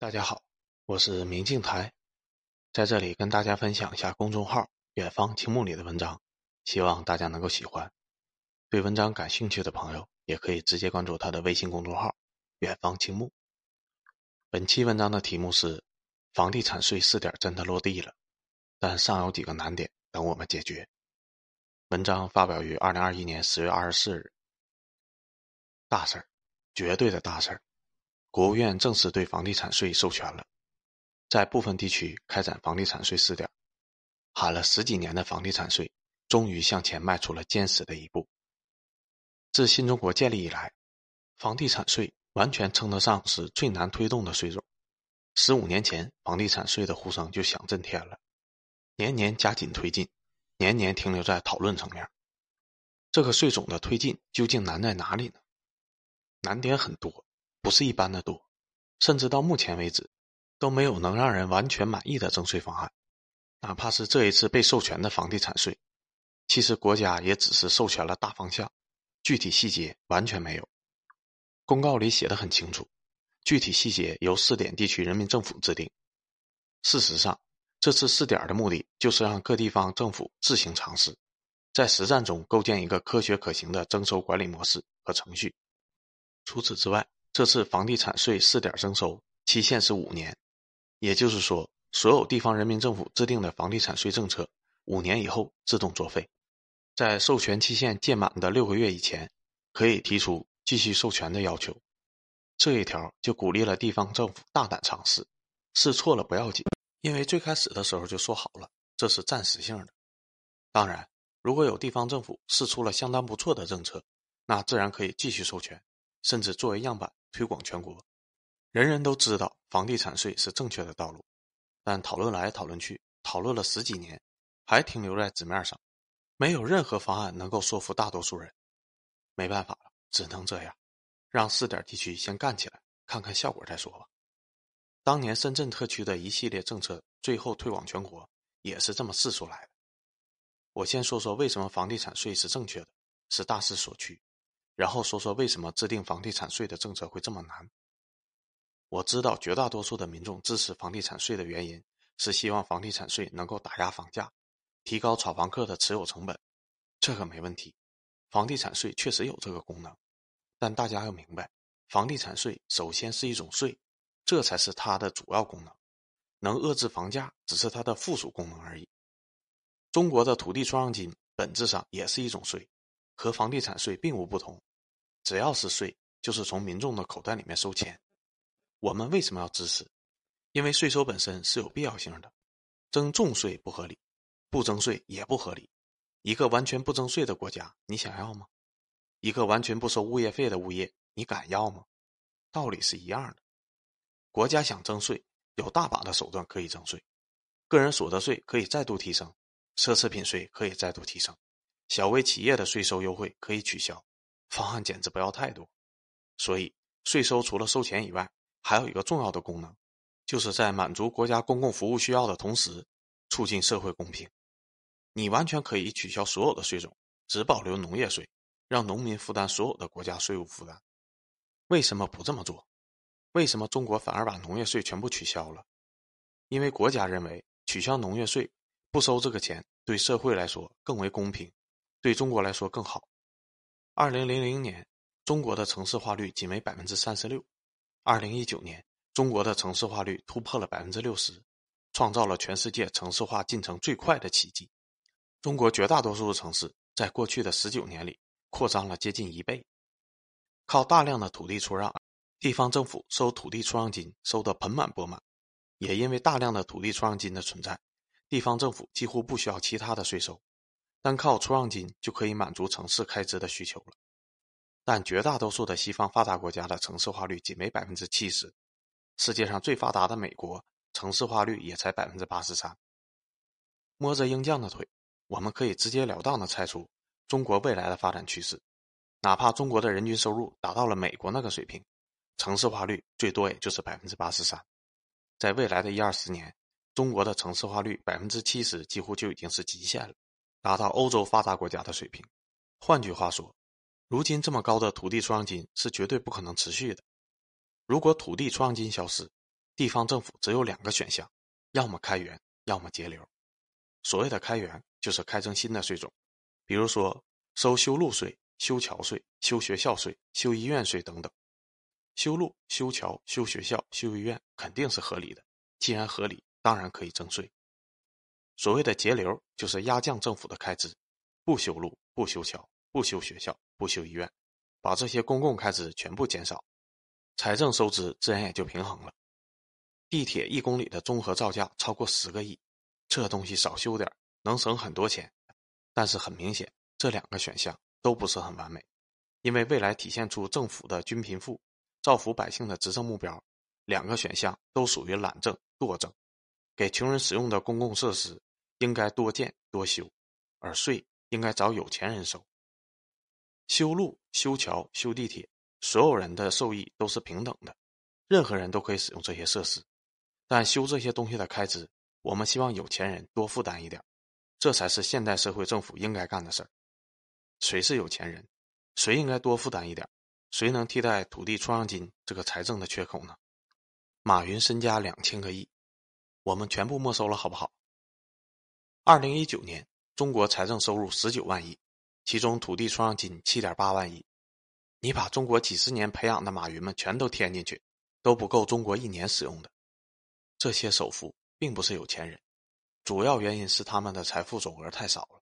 大家好，我是明镜台，在这里跟大家分享一下公众号“远方青木”里的文章，希望大家能够喜欢。对文章感兴趣的朋友，也可以直接关注他的微信公众号“远方青木”。本期文章的题目是“房地产税试点真的落地了，但尚有几个难点等我们解决”。文章发表于二零二一年十月二十四日。大事儿，绝对的大事儿。国务院正式对房地产税授权了，在部分地区开展房地产税试点，喊了十几年的房地产税终于向前迈出了坚实的一步。自新中国建立以来，房地产税完全称得上是最难推动的税种。十五年前，房地产税的呼声就响震天了，年年加紧推进，年年停留在讨论层面。这个税种的推进究竟难在哪里呢？难点很多。不是一般的多，甚至到目前为止，都没有能让人完全满意的征税方案。哪怕是这一次被授权的房地产税，其实国家也只是授权了大方向，具体细节完全没有。公告里写的很清楚，具体细节由试点地区人民政府制定。事实上，这次试点的目的就是让各地方政府自行尝试，在实战中构建一个科学可行的征收管理模式和程序。除此之外，这次房地产税试点征收期限是五年，也就是说，所有地方人民政府制定的房地产税政策，五年以后自动作废，在授权期限届满的六个月以前，可以提出继续授权的要求。这一条就鼓励了地方政府大胆尝试，试错了不要紧，因为最开始的时候就说好了，这是暂时性的。当然，如果有地方政府试出了相当不错的政策，那自然可以继续授权，甚至作为样板。推广全国，人人都知道房地产税是正确的道路，但讨论来讨论去，讨论了十几年，还停留在纸面上，没有任何方案能够说服大多数人。没办法了，只能这样，让试点地区先干起来，看看效果再说吧。当年深圳特区的一系列政策，最后推广全国，也是这么试出来的。我先说说为什么房地产税是正确的，是大势所趋。然后说说为什么制定房地产税的政策会这么难。我知道绝大多数的民众支持房地产税的原因是希望房地产税能够打压房价，提高炒房客的持有成本，这个没问题。房地产税确实有这个功能，但大家要明白，房地产税首先是一种税，这才是它的主要功能，能遏制房价只是它的附属功能而已。中国的土地出让金本质上也是一种税，和房地产税并无不同。只要是税，就是从民众的口袋里面收钱。我们为什么要支持？因为税收本身是有必要性的，征重税不合理，不征税也不合理。一个完全不征税的国家，你想要吗？一个完全不收物业费的物业，你敢要吗？道理是一样的。国家想征税，有大把的手段可以征税。个人所得税可以再度提升，奢侈品税可以再度提升，小微企业的税收优惠可以取消。方案简直不要太多，所以税收除了收钱以外，还有一个重要的功能，就是在满足国家公共服务需要的同时，促进社会公平。你完全可以取消所有的税种，只保留农业税，让农民负担所有的国家税务负担。为什么不这么做？为什么中国反而把农业税全部取消了？因为国家认为取消农业税，不收这个钱，对社会来说更为公平，对中国来说更好。二零零零年，中国的城市化率仅为百分之三十六。二零一九年，中国的城市化率突破了百分之六十，创造了全世界城市化进程最快的奇迹。中国绝大多数的城市在过去的十九年里扩张了接近一倍。靠大量的土地出让，地方政府收土地出让金收得盆满钵满。也因为大量的土地出让金的存在，地方政府几乎不需要其他的税收。单靠出让金就可以满足城市开支的需求了，但绝大多数的西方发达国家的城市化率仅为百分之七十，世界上最发达的美国城市化率也才百分之八十三。摸着鹰酱的腿，我们可以直截了当的猜出中国未来的发展趋势。哪怕中国的人均收入达到了美国那个水平，城市化率最多也就是百分之八十三。在未来的一二十年，中国的城市化率百分之七十几乎就已经是极限了。达到欧洲发达国家的水平。换句话说，如今这么高的土地出让金是绝对不可能持续的。如果土地出让金消失，地方政府只有两个选项：要么开源，要么节流。所谓的开源，就是开征新的税种，比如说收修路税、修桥税、修学校税、修医院税等等。修路、修桥、修学校、修医院肯定是合理的，既然合理，当然可以征税。所谓的节流，就是压降政府的开支，不修路、不修桥、不修学校、不修医院，把这些公共开支全部减少，财政收支自然也就平衡了。地铁一公里的综合造价超过十个亿，这东西少修点能省很多钱。但是很明显，这两个选项都不是很完美，因为未来体现出政府的均贫富、造福百姓的执政目标，两个选项都属于懒政惰政。给穷人使用的公共设施应该多建多修，而税应该找有钱人收。修路、修桥、修地铁，所有人的受益都是平等的，任何人都可以使用这些设施。但修这些东西的开支，我们希望有钱人多负担一点，这才是现代社会政府应该干的事儿。谁是有钱人？谁应该多负担一点？谁能替代土地出让金这个财政的缺口呢？马云身家两千个亿，我们全部没收了，好不好？二零一九年，中国财政收入十九万亿，其中土地出让金七点八万亿。你把中国几十年培养的马云们全都添进去，都不够中国一年使用的。这些首富并不是有钱人，主要原因是他们的财富总额太少了。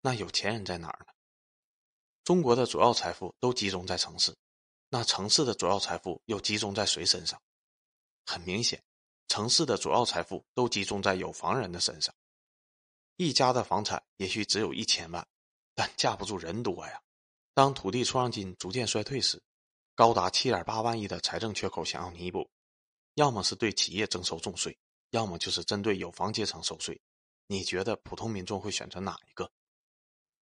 那有钱人在哪儿呢？中国的主要财富都集中在城市，那城市的主要财富又集中在谁身上？很明显，城市的主要财富都集中在有房人的身上。一家的房产也许只有一千万，但架不住人多呀。当土地出让金逐渐衰退时，高达七点八万亿的财政缺口想要弥补。要么是对企业征收重税，要么就是针对有房阶层收税。你觉得普通民众会选择哪一个？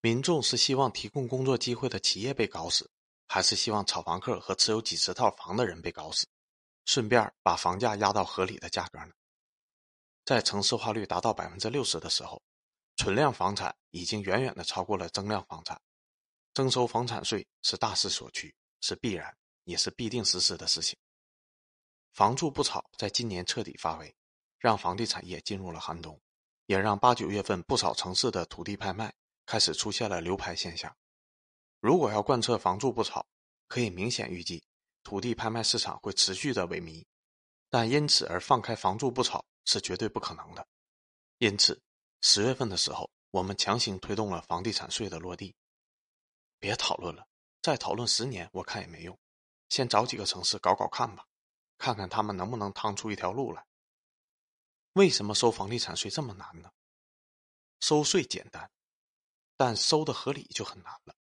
民众是希望提供工作机会的企业被搞死，还是希望炒房客和持有几十套房的人被搞死，顺便把房价压到合理的价格呢？在城市化率达到百分之六十的时候，存量房产已经远远的超过了增量房产，征收房产税是大势所趋，是必然，也是必定实施的事情。房住不炒在今年彻底发威，让房地产业进入了寒冬，也让八九月份不少城市的土地拍卖开始出现了流拍现象。如果要贯彻房住不炒，可以明显预计土地拍卖市场会持续的萎靡，但因此而放开房住不炒是绝对不可能的。因此，十月份的时候，我们强行推动了房地产税的落地。别讨论了，再讨论十年我看也没用，先找几个城市搞搞看吧。看看他们能不能趟出一条路来。为什么收房地产税这么难呢？收税简单，但收的合理就很难了。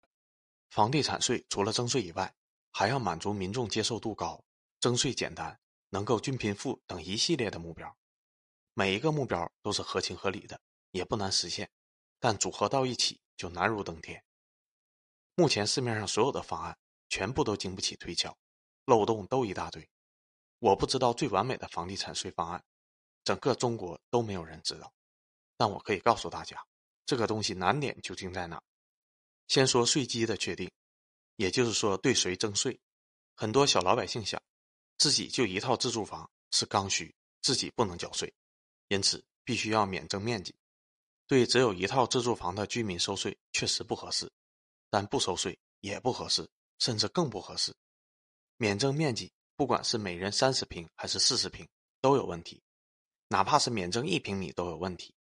房地产税除了征税以外，还要满足民众接受度高、征税简单、能够均贫富等一系列的目标。每一个目标都是合情合理的，也不难实现，但组合到一起就难如登天。目前市面上所有的方案全部都经不起推敲，漏洞都一大堆。我不知道最完美的房地产税方案，整个中国都没有人知道。但我可以告诉大家，这个东西难点究竟在哪？先说税基的确定，也就是说对谁征税。很多小老百姓想，自己就一套自住房是刚需，自己不能缴税，因此必须要免征面积。对只有一套自住房的居民收税确实不合适，但不收税也不合适，甚至更不合适。免征面积。不管是每人三十平还是四十平都有问题，哪怕是免征一平米都有问题，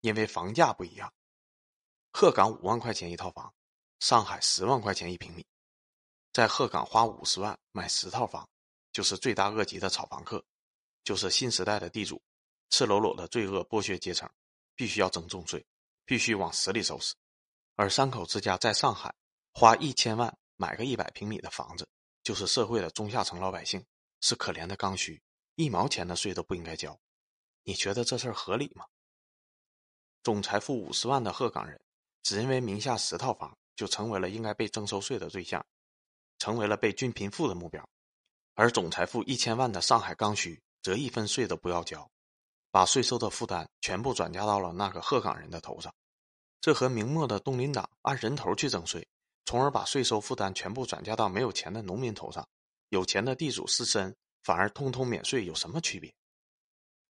因为房价不一样。鹤岗五万块钱一套房，上海十万块钱一平米，在鹤岗花五十万买十套房，就是罪大恶极的炒房客，就是新时代的地主，赤裸裸的罪恶剥削阶层，必须要征重税，必须往死里收拾。而三口之家在上海花一千万买个一百平米的房子。就是社会的中下层老百姓，是可怜的刚需，一毛钱的税都不应该交。你觉得这事儿合理吗？总财富五十万的鹤岗人，只因为名下十套房，就成为了应该被征收税的对象，成为了被均贫富的目标；而总财富一千万的上海刚需，则一分税都不要交，把税收的负担全部转嫁到了那个鹤岗人的头上。这和明末的东林党按人头去征税。从而把税收负担全部转嫁到没有钱的农民头上，有钱的地主士绅反而通通免税，有什么区别？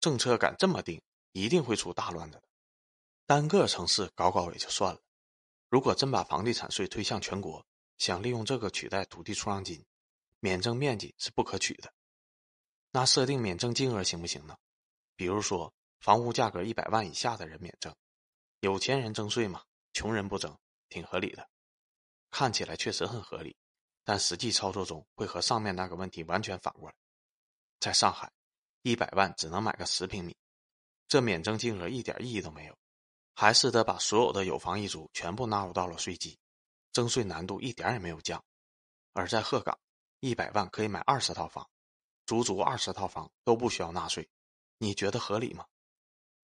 政策敢这么定，一定会出大乱子的。单个城市搞搞也就算了，如果真把房地产税推向全国，想利用这个取代土地出让金，免征面积是不可取的。那设定免征金额行不行呢？比如说，房屋价格一百万以下的人免征，有钱人征税嘛，穷人不征，挺合理的。看起来确实很合理，但实际操作中会和上面那个问题完全反过来。在上海，一百万只能买个十平米，这免征金额一点意义都没有，还是得把所有的有房一族全部纳入到了税基，征税难度一点也没有降。而在鹤岗，一百万可以买二十套房。足足二十套房都不需要纳税，你觉得合理吗？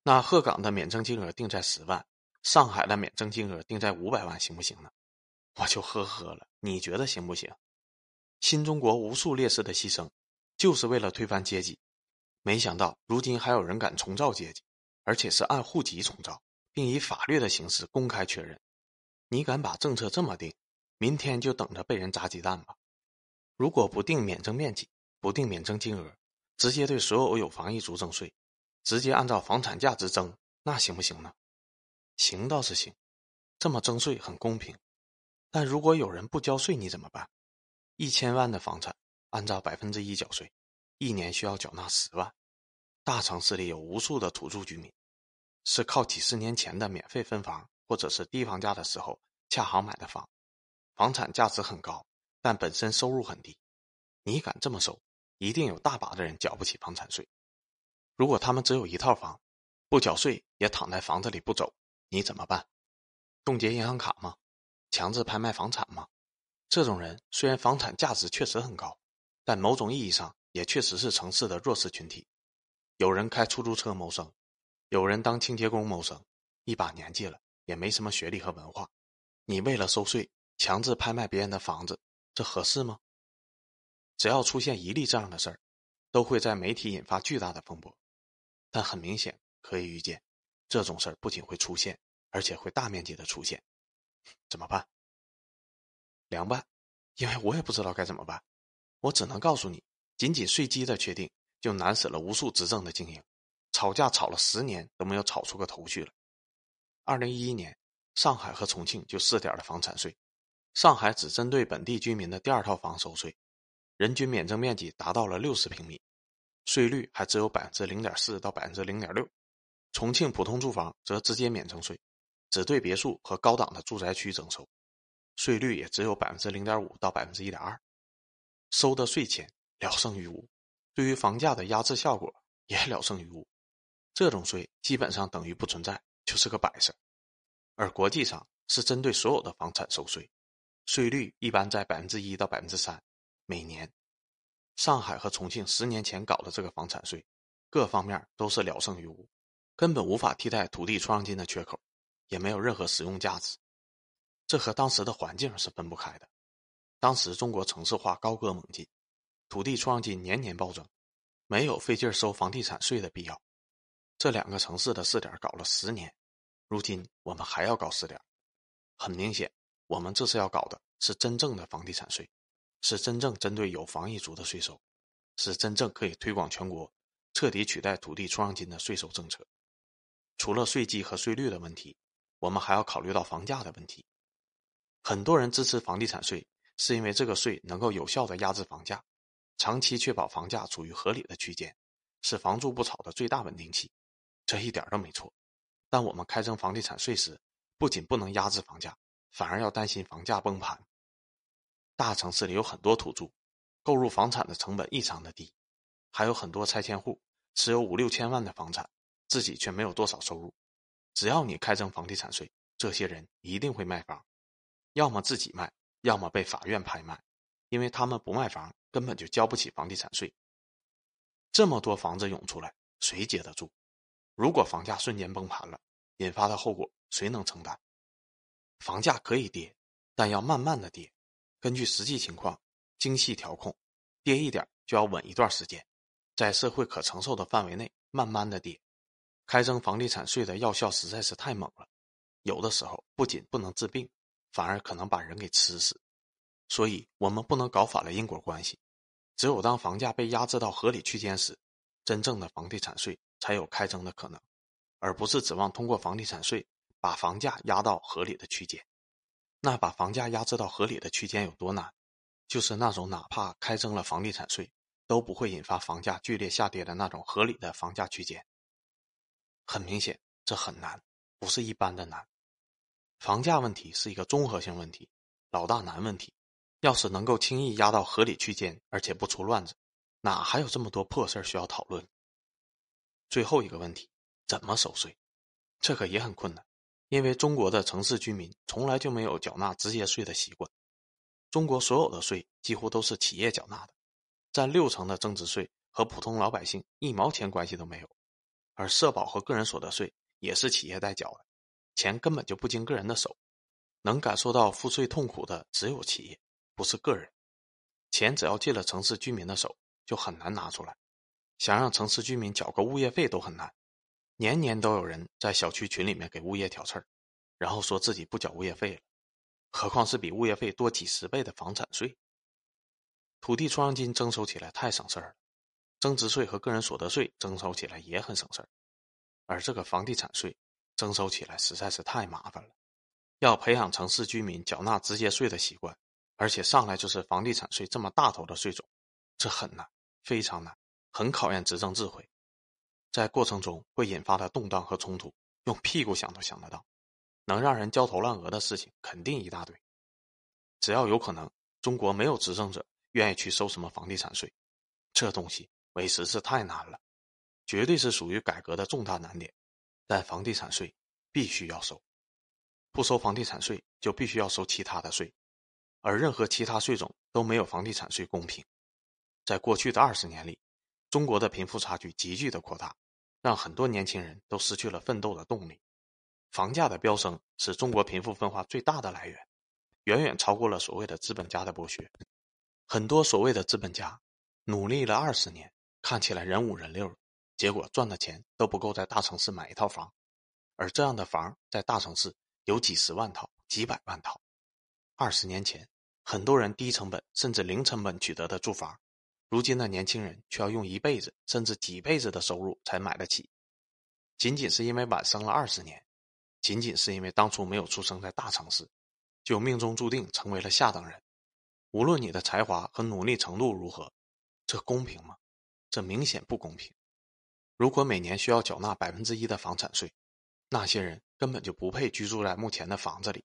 那鹤岗的免征金额定在十万，上海的免征金额定在五百万，行不行呢？我就呵呵了，你觉得行不行？新中国无数烈士的牺牲，就是为了推翻阶级，没想到如今还有人敢重造阶级，而且是按户籍重造，并以法律的形式公开确认。你敢把政策这么定，明天就等着被人砸鸡蛋吧！如果不定免征面积。不定免征金额，直接对所有有房一族征税，直接按照房产价值征，那行不行呢？行倒是行，这么征税很公平。但如果有人不交税，你怎么办？一千万的房产，按照百分之一缴税，一年需要缴纳十万。大城市里有无数的土著居民，是靠几十年前的免费分房或者是低房价的时候恰好买的房，房产价值很高，但本身收入很低。你敢这么收？一定有大把的人缴不起房产税。如果他们只有一套房，不缴税也躺在房子里不走，你怎么办？冻结银行卡吗？强制拍卖房产吗？这种人虽然房产价值确实很高，但某种意义上也确实是城市的弱势群体。有人开出租车谋生，有人当清洁工谋生，一把年纪了也没什么学历和文化。你为了收税强制拍卖别人的房子，这合适吗？只要出现一例这样的事儿，都会在媒体引发巨大的风波。但很明显可以预见，这种事儿不仅会出现，而且会大面积的出现。怎么办？凉拌，因为我也不知道该怎么办。我只能告诉你，仅仅税基的确定，就难死了无数执政的精英，吵架吵了十年都没有吵出个头绪来。二零一一年，上海和重庆就试点了房产税，上海只针对本地居民的第二套房收税。人均免征面积达到了六十平米，税率还只有百分之零点四到百分之零点六。重庆普通住房则直接免征税，只对别墅和高档的住宅区征收，税率也只有百分之零点五到百分之一点二，收的税钱了胜于无，对于房价的压制效果也了胜于无。这种税基本上等于不存在，就是个摆设。而国际上是针对所有的房产收税，税率一般在百分之一到百分之三。每年，上海和重庆十年前搞的这个房产税，各方面都是聊胜于无，根本无法替代土地出让金的缺口，也没有任何实用价值。这和当时的环境是分不开的。当时中国城市化高歌猛进，土地出让金年年暴增，没有费劲收房地产税的必要。这两个城市的试点搞了十年，如今我们还要搞试点，很明显，我们这次要搞的是真正的房地产税。是真正针对有房一族的税收，是真正可以推广全国、彻底取代土地出让金的税收政策。除了税基和税率的问题，我们还要考虑到房价的问题。很多人支持房地产税，是因为这个税能够有效的压制房价，长期确保房价处于合理的区间，是房住不炒的最大稳定器。这一点都没错。但我们开征房地产税时，不仅不能压制房价，反而要担心房价崩盘。大城市里有很多土著，购入房产的成本异常的低，还有很多拆迁户持有五六千万的房产，自己却没有多少收入。只要你开征房地产税，这些人一定会卖房，要么自己卖，要么被法院拍卖，因为他们不卖房，根本就交不起房地产税。这么多房子涌出来，谁接得住？如果房价瞬间崩盘了，引发的后果谁能承担？房价可以跌，但要慢慢的跌。根据实际情况精细调控，跌一点就要稳一段时间，在社会可承受的范围内慢慢的跌。开征房地产税的药效实在是太猛了，有的时候不仅不能治病，反而可能把人给吃死。所以，我们不能搞反了因果关系。只有当房价被压制到合理区间时，真正的房地产税才有开征的可能，而不是指望通过房地产税把房价压到合理的区间。那把房价压制到合理的区间有多难？就是那种哪怕开征了房地产税，都不会引发房价剧烈下跌的那种合理的房价区间。很明显，这很难，不是一般的难。房价问题是一个综合性问题，老大难问题。要是能够轻易压到合理区间，而且不出乱子，哪还有这么多破事需要讨论？最后一个问题，怎么收税？这个也很困难，因为中国的城市居民从来就没有缴纳直接税的习惯。中国所有的税几乎都是企业缴纳的，占六成的增值税和普通老百姓一毛钱关系都没有，而社保和个人所得税也是企业代缴的，钱根本就不经个人的手，能感受到赋税痛苦的只有企业，不是个人。钱只要进了城市居民的手，就很难拿出来。想让城市居民缴个物业费都很难，年年都有人在小区群里面给物业挑刺儿，然后说自己不缴物业费了。何况是比物业费多几十倍的房产税，土地出让金征收起来太省事儿了，增值税和个人所得税征收起来也很省事儿，而这个房地产税征收起来实在是太麻烦了。要培养城市居民缴纳直接税的习惯，而且上来就是房地产税这么大头的税种，这很难，非常难，很考验执政智慧，在过程中会引发的动荡和冲突，用屁股想都想得到。能让人焦头烂额的事情肯定一大堆，只要有可能，中国没有执政者愿意去收什么房地产税，这东西为实是太难了，绝对是属于改革的重大难点。但房地产税必须要收，不收房地产税就必须要收其他的税，而任何其他税种都没有房地产税公平。在过去的二十年里，中国的贫富差距急剧的扩大，让很多年轻人都失去了奋斗的动力。房价的飙升是中国贫富分化最大的来源，远远超过了所谓的资本家的剥削。很多所谓的资本家努力了二十年，看起来人五人六，结果赚的钱都不够在大城市买一套房，而这样的房在大城市有几十万套、几百万套。二十年前，很多人低成本甚至零成本取得的住房，如今的年轻人却要用一辈子甚至几辈子的收入才买得起，仅仅是因为晚生了二十年。仅仅是因为当初没有出生在大城市，就命中注定成为了下等人。无论你的才华和努力程度如何，这公平吗？这明显不公平。如果每年需要缴纳百分之一的房产税，那些人根本就不配居住在目前的房子里。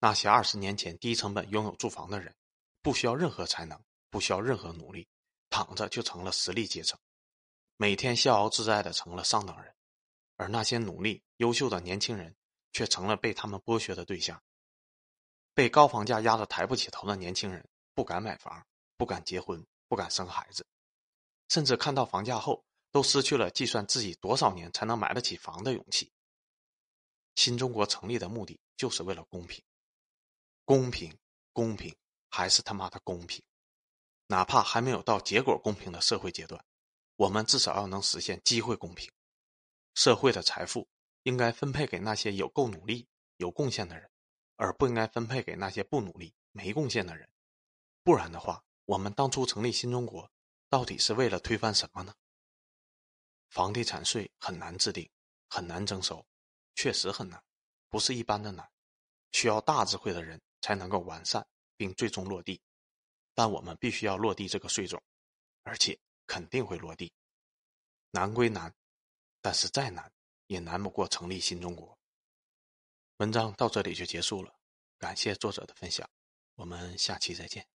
那些二十年前低成本拥有住房的人，不需要任何才能，不需要任何努力，躺着就成了实力阶层，每天逍遥自在的成了上等人。而那些努力优秀的年轻人，却成了被他们剥削的对象。被高房价压得抬不起头的年轻人，不敢买房，不敢结婚，不敢生孩子，甚至看到房价后，都失去了计算自己多少年才能买得起房的勇气。新中国成立的目的就是为了公平，公平，公平，还是他妈的公平！哪怕还没有到结果公平的社会阶段，我们至少要能实现机会公平。社会的财富应该分配给那些有够努力、有贡献的人，而不应该分配给那些不努力、没贡献的人。不然的话，我们当初成立新中国，到底是为了推翻什么呢？房地产税很难制定，很难征收，确实很难，不是一般的难，需要大智慧的人才能够完善并最终落地。但我们必须要落地这个税种，而且肯定会落地。难归难。但是再难，也难不过成立新中国。文章到这里就结束了，感谢作者的分享，我们下期再见。